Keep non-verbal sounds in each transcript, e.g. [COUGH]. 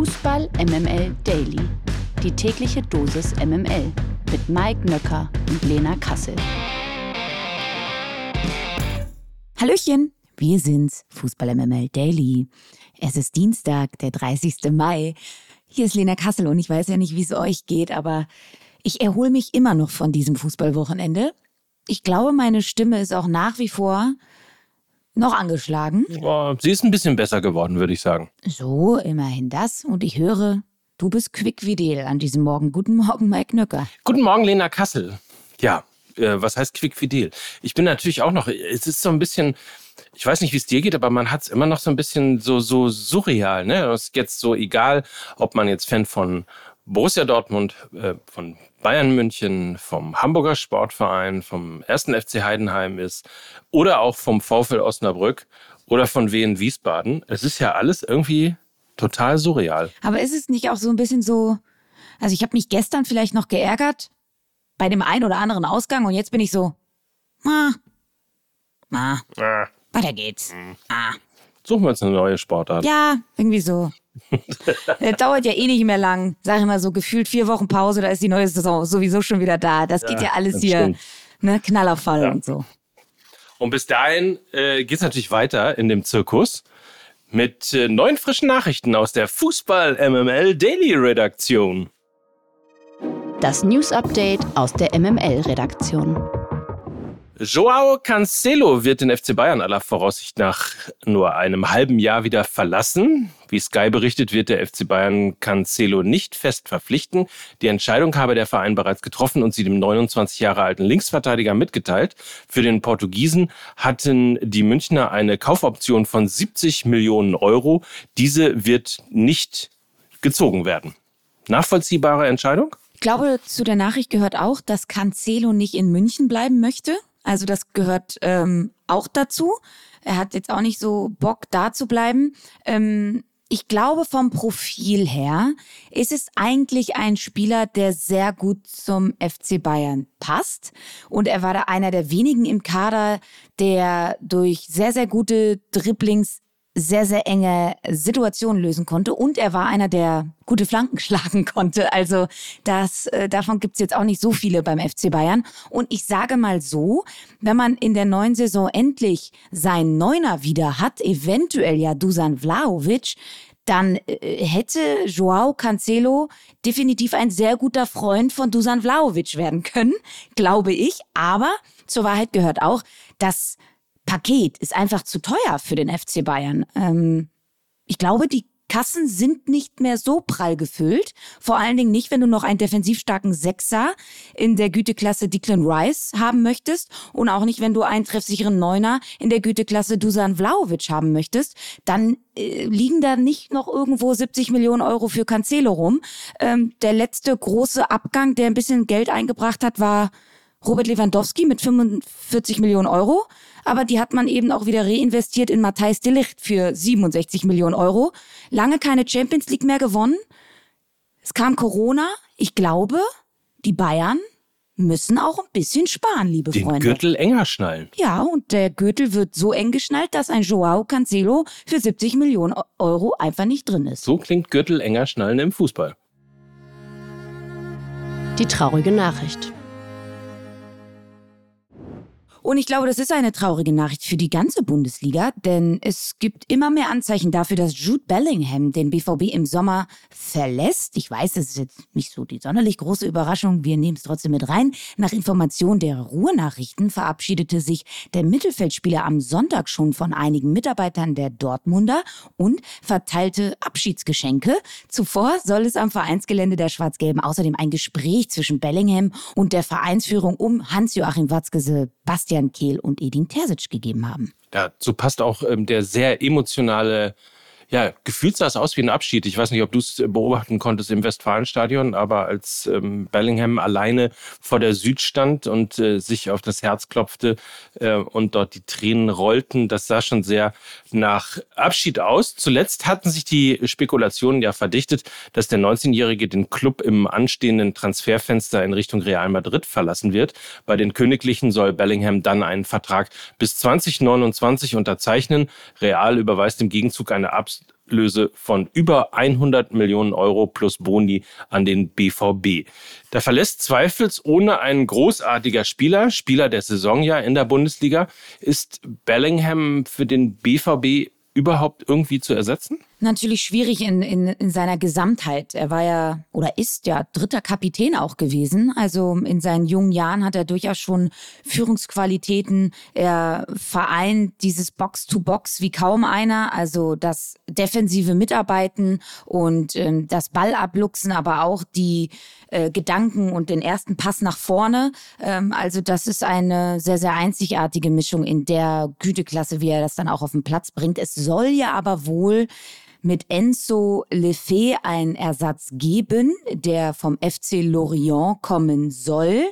Fußball MML Daily. Die tägliche Dosis MML mit Mike Nöcker und Lena Kassel. Hallöchen, wir sind's, Fußball MML Daily. Es ist Dienstag, der 30. Mai. Hier ist Lena Kassel und ich weiß ja nicht, wie es euch geht, aber ich erhole mich immer noch von diesem Fußballwochenende. Ich glaube, meine Stimme ist auch nach wie vor noch angeschlagen. Oh, sie ist ein bisschen besser geworden, würde ich sagen. So, immerhin das. Und ich höre, du bist quickfidel an diesem Morgen. Guten Morgen, Mike Nöcker. Guten Morgen, Lena Kassel. Ja, äh, was heißt quickfidel? Ich bin natürlich auch noch, es ist so ein bisschen, ich weiß nicht, wie es dir geht, aber man hat es immer noch so ein bisschen so, so surreal. Ne? Es ist jetzt so egal, ob man jetzt Fan von Borussia Dortmund, äh, von Bayern München, vom Hamburger Sportverein, vom 1. FC Heidenheim ist oder auch vom VfL Osnabrück oder von Wien Wiesbaden. Es ist ja alles irgendwie total surreal. Aber ist es nicht auch so ein bisschen so, also ich habe mich gestern vielleicht noch geärgert bei dem einen oder anderen Ausgang und jetzt bin ich so, ah, ah, Ah, weiter geht's. Ah. suchen wir uns eine neue Sportart. Ja, irgendwie so. [LAUGHS] Das dauert ja eh nicht mehr lang. Sag ich mal so, gefühlt vier Wochen Pause, da ist die neue Saison sowieso schon wieder da. Das geht ja alles hier, stimmt. ne, Knallerfall Ja. und so. Und bis dahin äh, geht es natürlich weiter in dem Zirkus mit äh, neuen frischen Nachrichten aus der Fußball MML Daily Redaktion. Das News Update aus der MML-Redaktion. Joao Cancelo wird den FC Bayern aller Voraussicht nach nur einem halben Jahr wieder verlassen. Wie Sky berichtet, wird der FC Bayern Cancelo nicht fest verpflichten. Die Entscheidung habe der Verein bereits getroffen und sie dem 29 Jahre alten Linksverteidiger mitgeteilt. Für den Portugiesen hatten die Münchner eine Kaufoption von 70 Millionen Euro. Diese wird nicht gezogen werden. Nachvollziehbare Entscheidung? Ich glaube, zu der Nachricht gehört auch, dass Cancelo nicht in München bleiben möchte. Also das gehört ähm, auch dazu. Er hat jetzt auch nicht so Bock, da zu bleiben. Ähm, ich glaube, vom Profil her ist es eigentlich ein Spieler, der sehr gut zum FC Bayern passt. Und er war da einer der wenigen im Kader, der durch sehr, sehr gute Dribblings sehr, sehr enge Situationen lösen konnte. Und er war einer, der gute Flanken [LAUGHS] schlagen konnte. Also das, äh, davon gibt's jetzt auch nicht so viele beim FC Bayern. Und ich sage mal so, wenn man in der neuen Saison endlich seinen Neuner wieder hat, eventuell ja Dusan Vlahovic, dann äh, hätte Joao Cancelo definitiv ein sehr guter Freund von Dusan Vlahovic werden können, [LAUGHS] glaube ich. Aber zur Wahrheit gehört auch, dass Paket ist einfach zu teuer für den FC Bayern. Ähm, ich glaube, die Kassen sind nicht mehr so prall gefüllt. Vor allen Dingen nicht, wenn du noch einen defensiv starken Sechser in der Güteklasse Declan Rice haben möchtest und auch nicht, wenn du einen treffsicheren Neuner in der Güteklasse Dusan Vlahovic haben möchtest. Dann äh, liegen da nicht noch irgendwo 70 Millionen Euro für Cancelo rum. Ähm, der letzte große Abgang, der ein bisschen Geld eingebracht hat, war Robert Lewandowski mit 45 Millionen Euro. Aber die hat man eben auch wieder reinvestiert in Matthijs de Ligt für 67 Millionen Euro. Lange keine Champions League mehr gewonnen. Es kam Corona. Ich glaube, die Bayern müssen auch ein bisschen sparen, liebe Den Freunde. Gürtel enger schnallen. Ja, und der Gürtel wird so eng geschnallt, dass ein Joao Cancelo für 70 Millionen Euro einfach nicht drin ist. So klingt Gürtel enger schnallen im Fußball. Die traurige Nachricht. Und ich glaube, das ist eine traurige Nachricht für die ganze Bundesliga, denn es gibt immer mehr Anzeichen dafür, dass Jude Bellingham den BVB im Sommer verlässt. Ich weiß, das ist jetzt nicht so die sonderlich große Überraschung. Wir nehmen es trotzdem mit rein. Nach Information der Ruhrnachrichten verabschiedete sich der Mittelfeldspieler am Sonntag schon von einigen Mitarbeitern der Dortmunder und verteilte Abschiedsgeschenke. Zuvor soll es am Vereinsgelände der Schwarz-Gelben außerdem ein Gespräch zwischen Bellingham und der Vereinsführung um Hans-Joachim Watzke, Sebastian Kehl und Edin Terzic gegeben haben. Dazu passt auch ähm, der sehr emotionale, ja, gefühlt sah es aus wie ein Abschied. Ich weiß nicht, ob du es beobachten konntest im Westfalenstadion, aber als ähm, Bellingham alleine vor der Süd stand und äh, sich auf das Herz klopfte äh, und dort die Tränen rollten, das sah schon sehr nach Abschied aus. Zuletzt hatten sich die Spekulationen ja verdichtet, dass der 19-Jährige den Club im anstehenden Transferfenster in Richtung Real Madrid verlassen wird. Bei den Königlichen soll Bellingham dann einen Vertrag bis 2029 unterzeichnen. Real überweist im Gegenzug eine Abs Ablöse von über 100 Millionen Euro plus Boni an den BVB. Da verlässt zweifelsohne ein großartiger Spieler, Spieler der Saison ja in der Bundesliga. Ist Bellingham für den BVB überhaupt irgendwie zu ersetzen? Natürlich schwierig in, in, in seiner Gesamtheit. Er war ja oder ist ja dritter Kapitän auch gewesen. Also in seinen jungen Jahren hat er durchaus schon Führungsqualitäten. Er vereint dieses Box-to-Box wie kaum einer. Also das defensive Mitarbeiten und ähm, das Ballabluchsen, aber auch die äh, Gedanken und den ersten Pass nach vorne. Ähm, also das ist eine sehr, sehr einzigartige Mischung in der Güteklasse, wie er das dann auch auf den Platz bringt. Es soll ja aber wohl mit Enzo Lefebvre einen Ersatz geben, der vom FC Lorient kommen soll.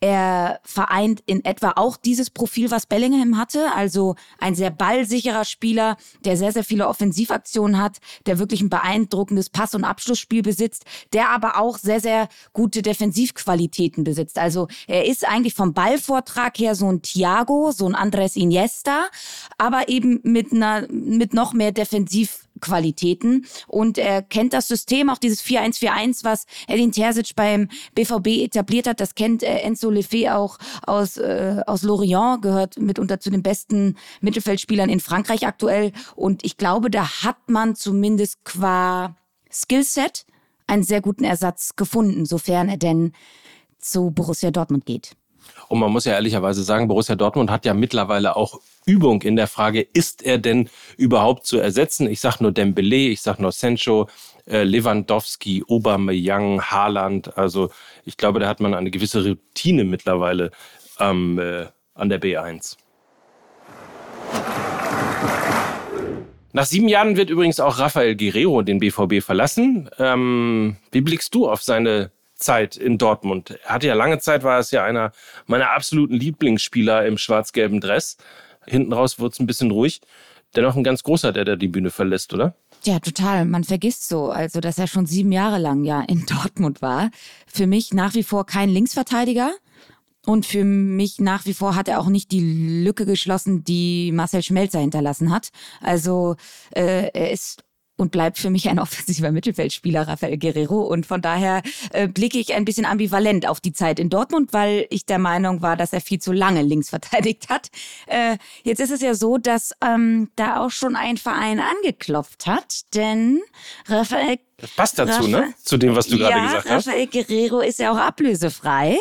Er vereint in etwa auch dieses Profil, was Bellingham hatte, also ein sehr ballsicherer Spieler, der sehr, sehr viele Offensivaktionen hat, der wirklich ein beeindruckendes Pass- und Abschlussspiel besitzt, der aber auch sehr, sehr gute Defensivqualitäten besitzt. Also er ist eigentlich vom Ballvortrag her so ein Thiago, so ein Andres Iniesta, aber eben mit einer, mit noch mehr Defensiv Qualitäten und er kennt das System, auch dieses 4-1-4-1, was Edin Terzic beim BVB etabliert hat. Das kennt äh, Enzo Lefebvre auch aus, äh, aus Lorient, gehört mitunter zu den besten Mittelfeldspielern in Frankreich aktuell. Und ich glaube, da hat man zumindest qua Skillset einen sehr guten Ersatz gefunden, sofern er denn zu Borussia Dortmund geht. Und man muss ja ehrlicherweise sagen, Borussia Dortmund hat ja mittlerweile auch Übung in der Frage, ist er denn überhaupt zu ersetzen? Ich sage nur Dembele, ich sage nur Sancho, äh, Lewandowski, Aubameyang, Haaland. Also ich glaube, da hat man eine gewisse Routine mittlerweile ähm, äh, an der B1. Nach sieben Jahren wird übrigens auch Rafael Guerrero den BVB verlassen. Ähm, wie blickst du auf seine Zeit in Dortmund. Er hatte ja lange Zeit, war es ja einer meiner absoluten Lieblingsspieler im schwarz-gelben Dress. Hinten raus wurde es ein bisschen ruhig. Dennoch ein ganz großer, der da die Bühne verlässt, oder? Ja, total. Man vergisst so, also dass er schon sieben Jahre lang ja in [LAUGHS] Dortmund war. Für mich nach wie vor kein Linksverteidiger. Und für mich nach wie vor hat er auch nicht die Lücke geschlossen, die Marcel Schmelzer hinterlassen hat. Also äh, er ist und bleibt für mich ein offensiver Mittelfeldspieler, Rafael Guerrero. Und von daher äh, blicke ich ein bisschen ambivalent auf die Zeit in Dortmund, weil ich der Meinung war, dass er viel zu lange links [LAUGHS] verteidigt hat. Äh, jetzt ist es ja so, dass ähm, da auch schon ein Verein angeklopft hat, denn Rafael das passt dazu, ne? Zu dem, was du ja, gerade gesagt hast. Rafael Guerrero ist ja auch ablösefrei.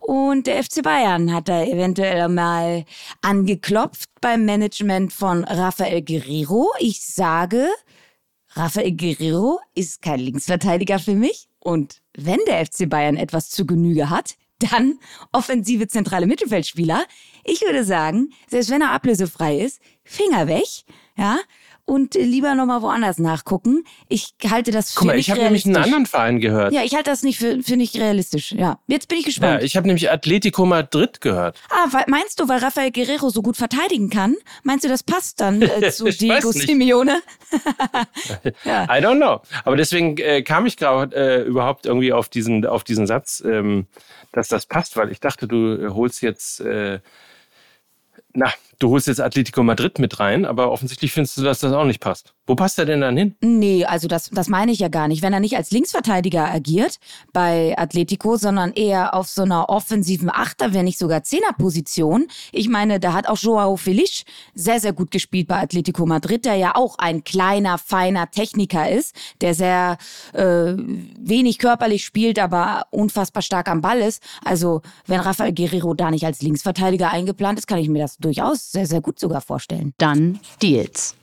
Und der FC Bayern hat da eventuell mal angeklopft beim Management von Rafael Guerrero. Ich sage, Rafael Guerrero ist kein Linksverteidiger für mich. Und wenn der FC Bayern etwas zu Genüge hat, dann offensive zentrale Mittelfeldspieler. Ich würde sagen, selbst wenn er ablösefrei ist, Finger weg, ja, und lieber nochmal woanders nachgucken. Ich halte das für Guck mal, ich habe nämlich einen anderen Verein gehört. Ja, ich halte das nicht für, für nicht realistisch. Ja, jetzt bin ich gespannt. Ja, ich habe nämlich Atletico Madrid gehört. Ah, weil, meinst du, weil Rafael Guerrero so gut verteidigen kann? Meinst du, das passt dann äh, [LAUGHS] zu Diego Simeone? [LAUGHS] ja. I don't know. Aber deswegen äh, kam ich gerade äh, überhaupt irgendwie auf diesen, auf diesen Satz, ähm, dass das passt, weil ich dachte, du holst jetzt äh, na, du holst jetzt Atletico Madrid mit rein, aber offensichtlich findest du, dass das auch nicht passt. Wo passt er denn dann hin? Nee, also das, das meine ich ja gar nicht. Wenn er nicht als Linksverteidiger agiert bei Atletico, sondern eher auf so einer offensiven Achter, wenn nicht sogar Zehnerposition. Ich meine, da hat auch Joao Felix sehr, sehr gut gespielt bei Atletico Madrid, der ja auch ein kleiner, feiner Techniker ist, der sehr äh, wenig körperlich spielt, aber unfassbar stark am Ball ist. Also wenn Rafael Guerrero da nicht als Linksverteidiger eingeplant ist, kann ich mir das durchaus sehr, sehr gut sogar vorstellen. Dann Deals.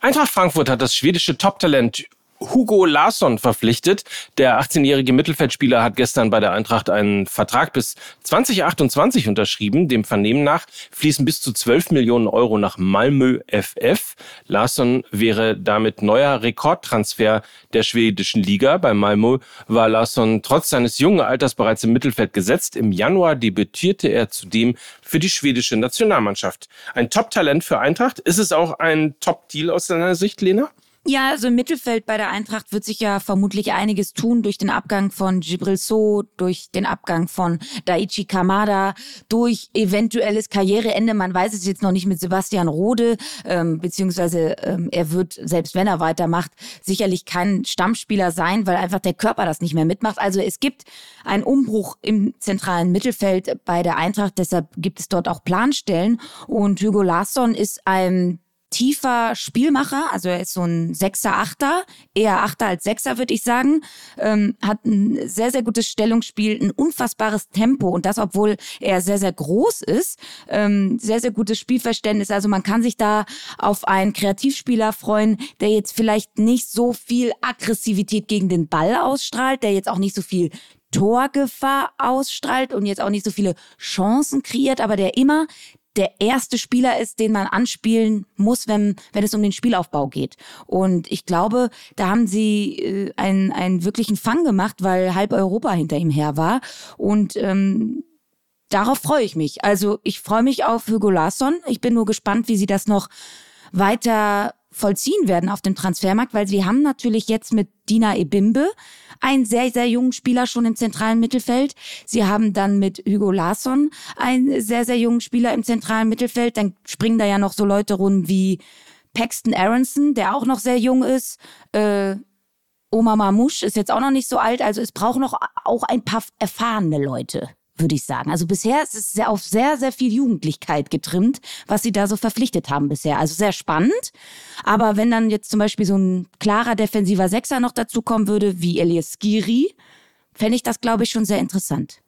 Eintracht Frankfurt hat das schwedische Top-Talent Hugo Larsson verpflichtet. Der 18-jährige Mittelfeldspieler hat gestern bei der Eintracht einen Vertrag bis 2028 unterschrieben. Dem Vernehmen nach fließen bis zu 12 Millionen Euro nach Malmö FF. Larsson wäre damit neuer Rekordtransfer der schwedischen Liga. Bei Malmö war Larsson trotz seines jungen Alters bereits im Mittelfeld gesetzt. Im Januar debütierte er zudem für die schwedische Nationalmannschaft. Ein Top-Talent für Eintracht. Ist es auch ein Top-Deal aus deiner Sicht, Lena? Ja, also im Mittelfeld bei der Eintracht wird sich ja vermutlich einiges tun durch den Abgang von Gibril So, durch den Abgang von Daichi Kamada, durch eventuelles Karriereende. Man weiß es jetzt noch nicht mit Sebastian Rode, ähm, beziehungsweise ähm, er wird, selbst wenn er weitermacht, sicherlich kein Stammspieler sein, weil einfach der Körper das nicht mehr mitmacht. Also es gibt einen Umbruch im zentralen Mittelfeld bei der Eintracht, deshalb gibt es dort auch Planstellen und Hugo Larsson ist ein tiefer Spielmacher, also er ist so ein Sechser, Achter, eher Achter als Sechser, würde ich sagen, ähm, hat ein sehr, sehr gutes Stellungsspiel, ein unfassbares Tempo und das, obwohl er sehr, sehr groß ist, ähm, sehr, sehr gutes Spielverständnis. Also man kann sich da auf einen Kreativspieler freuen, der jetzt vielleicht nicht so viel Aggressivität gegen den Ball ausstrahlt, der jetzt auch nicht so viel Torgefahr ausstrahlt und jetzt auch nicht so viele Chancen kreiert, aber der immer der erste Spieler ist, den man anspielen muss, wenn, wenn es um den Spielaufbau geht. Und ich glaube, da haben sie äh, einen, einen wirklichen Fang gemacht, weil halb Europa hinter ihm her war. Und ähm, darauf freue ich mich. Also ich freue mich auf Hugo Larsson. Ich bin nur gespannt, wie sie das noch weiter vollziehen werden auf dem Transfermarkt, weil sie haben natürlich jetzt mit Dina Ebimbe einen sehr, sehr jungen Spieler schon im zentralen Mittelfeld. Sie haben dann mit Hugo Larsson einen sehr, sehr jungen Spieler im zentralen Mittelfeld. Dann springen da ja noch so Leute rum wie Paxton Aronson, der auch noch sehr jung ist. Äh, Oma Mamouche ist jetzt auch noch nicht so alt. Also es braucht noch auch ein paar erfahrene Leute würde ich sagen. Also bisher ist es sehr auf sehr, sehr viel Jugendlichkeit getrimmt, was sie da so verpflichtet haben bisher. Also sehr spannend. Aber wenn dann jetzt zum Beispiel so ein klarer defensiver Sechser noch dazu kommen würde, wie Elias Skiri, fände ich das, glaube ich, schon sehr interessant.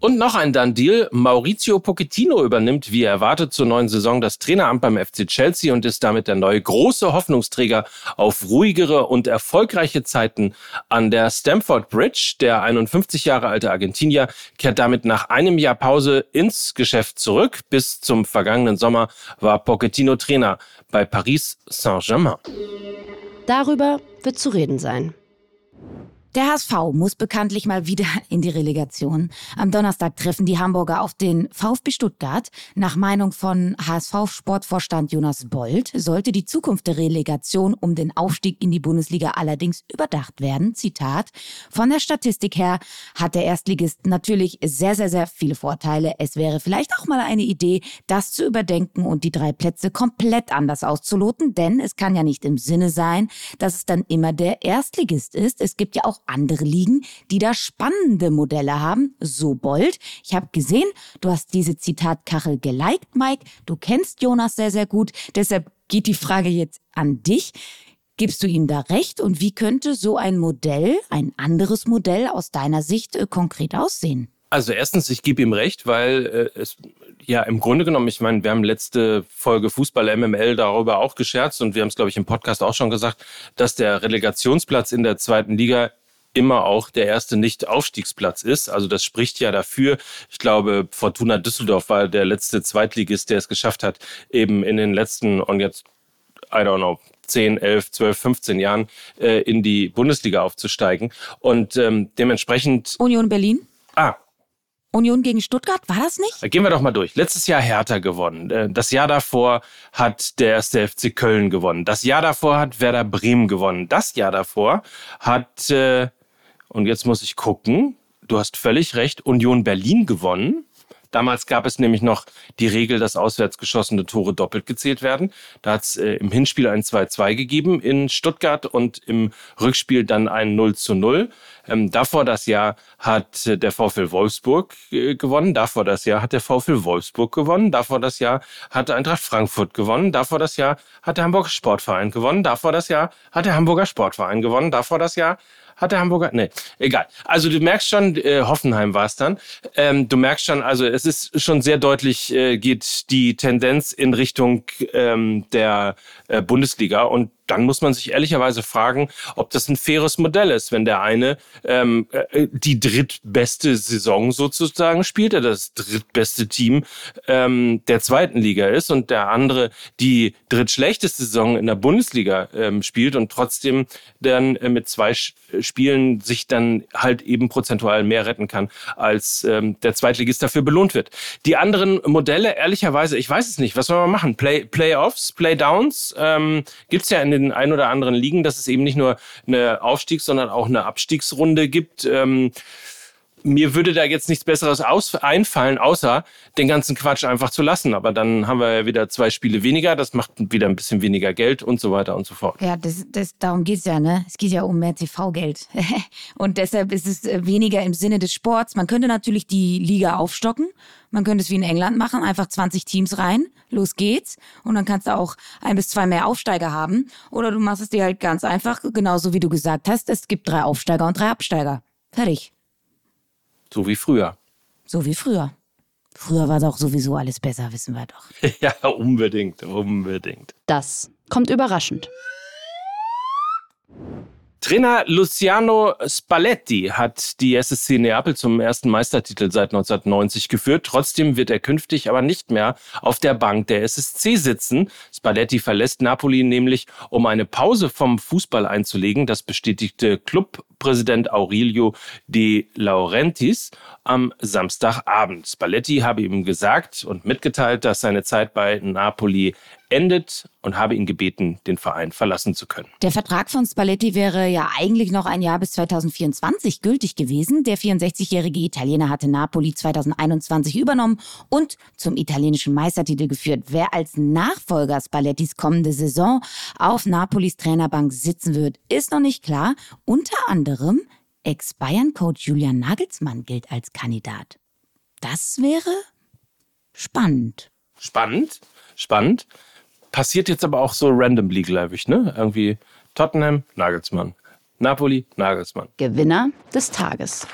Und noch ein Done-Deal. Maurizio Pochettino übernimmt, wie erwartet, zur neuen Saison das Traineramt beim FC Chelsea und ist damit der neue große Hoffnungsträger auf ruhigere und erfolgreiche Zeiten an der Stamford Bridge. Der 51 Jahre alte Argentinier kehrt damit nach einem Jahr Pause ins Geschäft zurück. Bis zum vergangenen Sommer war Pochettino Trainer bei Paris Saint-Germain. Darüber wird zu reden sein. Der HSV muss bekanntlich mal wieder in die Relegation. Am Donnerstag treffen die Hamburger auf den VfB Stuttgart. Nach Meinung von HSV-Sportvorstand Jonas Bold sollte die Zukunft der Relegation um den Aufstieg in die Bundesliga allerdings überdacht werden. Zitat. Von der Statistik her hat der Erstligist natürlich sehr, sehr, sehr viele Vorteile. Es wäre vielleicht auch mal eine Idee, das zu überdenken und die drei Plätze komplett anders auszuloten, denn es kann ja nicht im Sinne sein, dass es dann immer der Erstligist ist. Es gibt ja auch andere Ligen, die da spannende Modelle haben. So Bold. Ich habe gesehen, du hast diese Zitatkachel geliked, Mike. Du kennst Jonas sehr, sehr gut. Deshalb geht die Frage jetzt an dich. Gibst du ihm da recht? Und wie könnte so ein Modell, ein anderes Modell aus deiner Sicht äh, konkret aussehen? Also erstens, ich gebe ihm recht, weil äh, es ja im Grunde genommen, ich meine, wir haben letzte Folge Fußball MML darüber auch gescherzt und wir haben es, glaube ich, im Podcast auch schon gesagt, dass der Relegationsplatz in der zweiten Liga immer auch der erste Nicht-Aufstiegsplatz ist. Also das spricht ja dafür. Ich glaube, Fortuna Düsseldorf war der letzte Zweitligist, der es geschafft hat, eben in den letzten und jetzt, I don't know, 10, 11, 12, 15 Jahren äh, in die Bundesliga aufzusteigen. Und ähm, dementsprechend. Union Berlin? Ah, Union gegen Stuttgart, war das nicht? Gehen wir doch mal durch. Letztes Jahr Hertha gewonnen. Äh, das Jahr davor hat der erste FC Köln gewonnen. Das Jahr davor hat Werder Bremen gewonnen. Das Jahr davor hat äh, und jetzt muss ich gucken. Du hast völlig recht. Union Berlin gewonnen. Damals gab es nämlich noch die Regel, dass auswärts geschossene Tore doppelt gezählt werden. Da hat es äh, im Hinspiel ein 2-2 gegeben in Stuttgart und im Rückspiel dann ein 0 0. Ähm, davor das Jahr hat äh, der VfL Wolfsburg äh, gewonnen. Davor das Jahr hat der VfL Wolfsburg gewonnen. Davor das Jahr hat Eintracht Frankfurt gewonnen. Davor das Jahr hat der Hamburger Sportverein gewonnen. Davor das Jahr hat der Hamburger Sportverein gewonnen. Davor das Jahr hat der Hamburger? Nee, egal. Also du merkst schon, äh, Hoffenheim war es dann. Ähm, du merkst schon, also es ist schon sehr deutlich, äh, geht die Tendenz in Richtung ähm, der äh, Bundesliga. Und dann muss man sich ehrlicherweise fragen, ob das ein faires Modell ist, wenn der eine ähm, äh, die drittbeste Saison sozusagen spielt, der das drittbeste Team ähm, der zweiten Liga ist und der andere die drittschlechteste Saison in der Bundesliga ähm, spielt und trotzdem dann äh, mit zwei Spielen sich dann halt eben prozentual mehr retten kann, als ähm, der Zweitligist dafür belohnt wird. Die anderen Modelle, ehrlicherweise, ich weiß es nicht, was soll man machen? Play, Playoffs, Playdowns ähm, gibt ja in ein oder anderen Ligen, dass es eben nicht nur eine Aufstiegs-, sondern auch eine Abstiegsrunde gibt. Ähm, mir würde da jetzt nichts Besseres aus einfallen, außer den ganzen Quatsch einfach zu lassen. Aber dann haben wir ja wieder zwei Spiele weniger, das macht wieder ein bisschen weniger Geld und so weiter und so fort. Ja, das, das, darum geht es ja, ne? Es geht ja um mehr TV-Geld. [LAUGHS] und deshalb ist es äh, weniger im Sinne des Sports. Man könnte natürlich die Liga aufstocken. Man könnte es wie in England machen, einfach 20 Teams rein, los geht's. Und dann kannst du auch ein bis zwei mehr Aufsteiger haben. Oder du machst es dir halt ganz einfach, genauso wie du gesagt hast, es gibt drei Aufsteiger und drei Absteiger. Fertig. So wie früher. So wie früher. Früher war doch sowieso alles besser, wissen wir doch. [LAUGHS] ja, unbedingt, unbedingt. Das kommt überraschend. Trainer Luciano Spalletti hat die SSC Neapel zum ersten Meistertitel seit 1990 geführt. Trotzdem wird er künftig aber nicht mehr auf der Bank der SSC sitzen. Spalletti verlässt Napoli nämlich, um eine Pause vom Fußball einzulegen. Das bestätigte Clubpräsident Aurelio De Laurentiis am Samstagabend. Spalletti habe ihm gesagt und mitgeteilt, dass seine Zeit bei Napoli endet und habe ihn gebeten, den Verein verlassen zu können. Der Vertrag von Spalletti wäre ja eigentlich noch ein Jahr bis 2024 gültig gewesen. Der 64-jährige Italiener hatte Napoli 2021 übernommen und zum italienischen Meistertitel geführt. Wer als Nachfolger Spallettis kommende Saison auf Napolis Trainerbank sitzen wird, ist noch nicht klar. Unter anderem Ex-Bayern-Coach Julian Nagelsmann gilt als Kandidat. Das wäre spannend. Spannend, spannend. Passiert jetzt aber auch so randomly, glaube ich, ne? Irgendwie Tottenham, Nagelsmann. Napoli, Nagelsmann. Gewinner des Tages.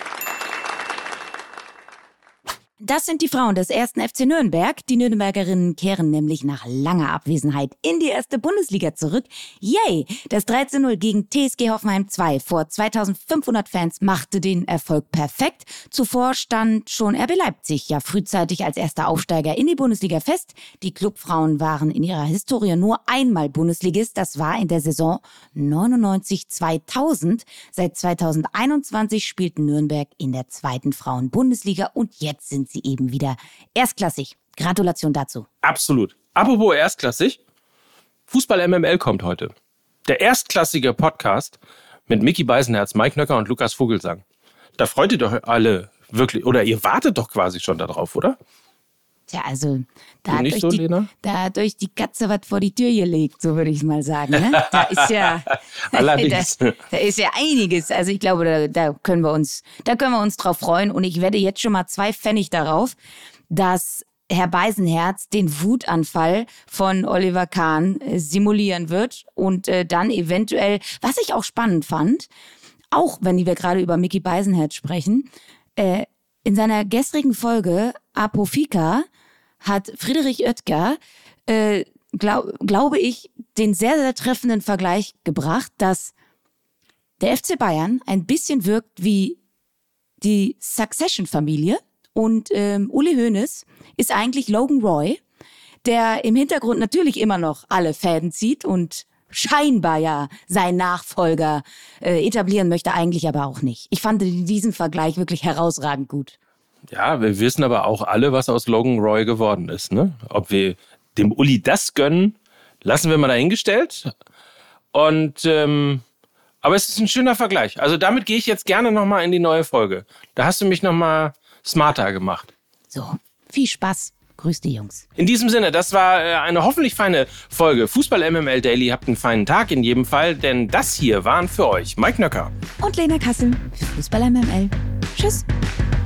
Das sind die Frauen des ersten FC Nürnberg. Die Nürnbergerinnen kehren nämlich nach langer Abwesenheit in die erste Bundesliga zurück. Yay! Das 13-0 gegen TSG Hoffenheim 2 vor 2500 Fans machte den Erfolg perfekt. Zuvor stand schon RB Leipzig ja frühzeitig als erster Aufsteiger in die Bundesliga fest. Die Clubfrauen waren in ihrer Historie nur einmal Bundesligist. Das war in der Saison 99-2000. Seit 2021 spielten Nürnberg in der zweiten Frauen-Bundesliga und jetzt sind sie eben wieder erstklassig. Gratulation dazu. Absolut. Apropos erstklassig, Fußball MML kommt heute. Der erstklassige Podcast mit Mickey Beisenherz, Mike Nöcker und Lukas Vogelsang. Da freut ihr doch alle wirklich, oder ihr wartet doch quasi schon darauf, oder? Tja, also da hat, euch so, die, da hat euch die Katze was vor die Tür gelegt, so würde ich mal sagen. Ne? Da ist ja, [LAUGHS] Allerdings. [LAUGHS] Da, da, ist ja einiges. Also ich glaube, da, da können wir uns, da können wir uns drauf freuen. Und ich werde jetzt schon mal zwei Pfennig darauf, dass Herr Beisenherz den Wutanfall von Oliver Kahn äh, simulieren wird und äh, dann eventuell, was ich auch spannend fand, auch wenn wir gerade über Mickey Beisenherz sprechen, äh, in seiner gestrigen Folge Apofika hat Friedrich Oetker, äh, glaub, glaube ich, den sehr, sehr treffenden Vergleich gebracht, dass der FC Bayern ein bisschen wirkt wie die Succession-Familie und ähm, Uli Hoeneß ist eigentlich Logan Roy, der im Hintergrund natürlich immer noch alle Fäden zieht und scheinbar ja seinen Nachfolger äh, etablieren möchte, eigentlich aber auch nicht. Ich fand diesen Vergleich wirklich herausragend gut. Ja, wir wissen aber auch alle, was aus Logan Roy geworden ist. Ne? Ob wir dem Uli das gönnen, lassen wir mal dahingestellt. Und ähm, aber es ist ein schöner Vergleich. Also damit gehe ich jetzt gerne nochmal in die neue Folge. Da hast du mich nochmal smarter gemacht. So, viel Spaß. Grüß die Jungs. In diesem Sinne, das war äh, eine hoffentlich feine Folge Fußball MML Daily. Habt einen feinen Tag in jedem Fall, denn das hier waren für euch Mike Nöcker und Lena Kassel für Fußball MML. Tschüss.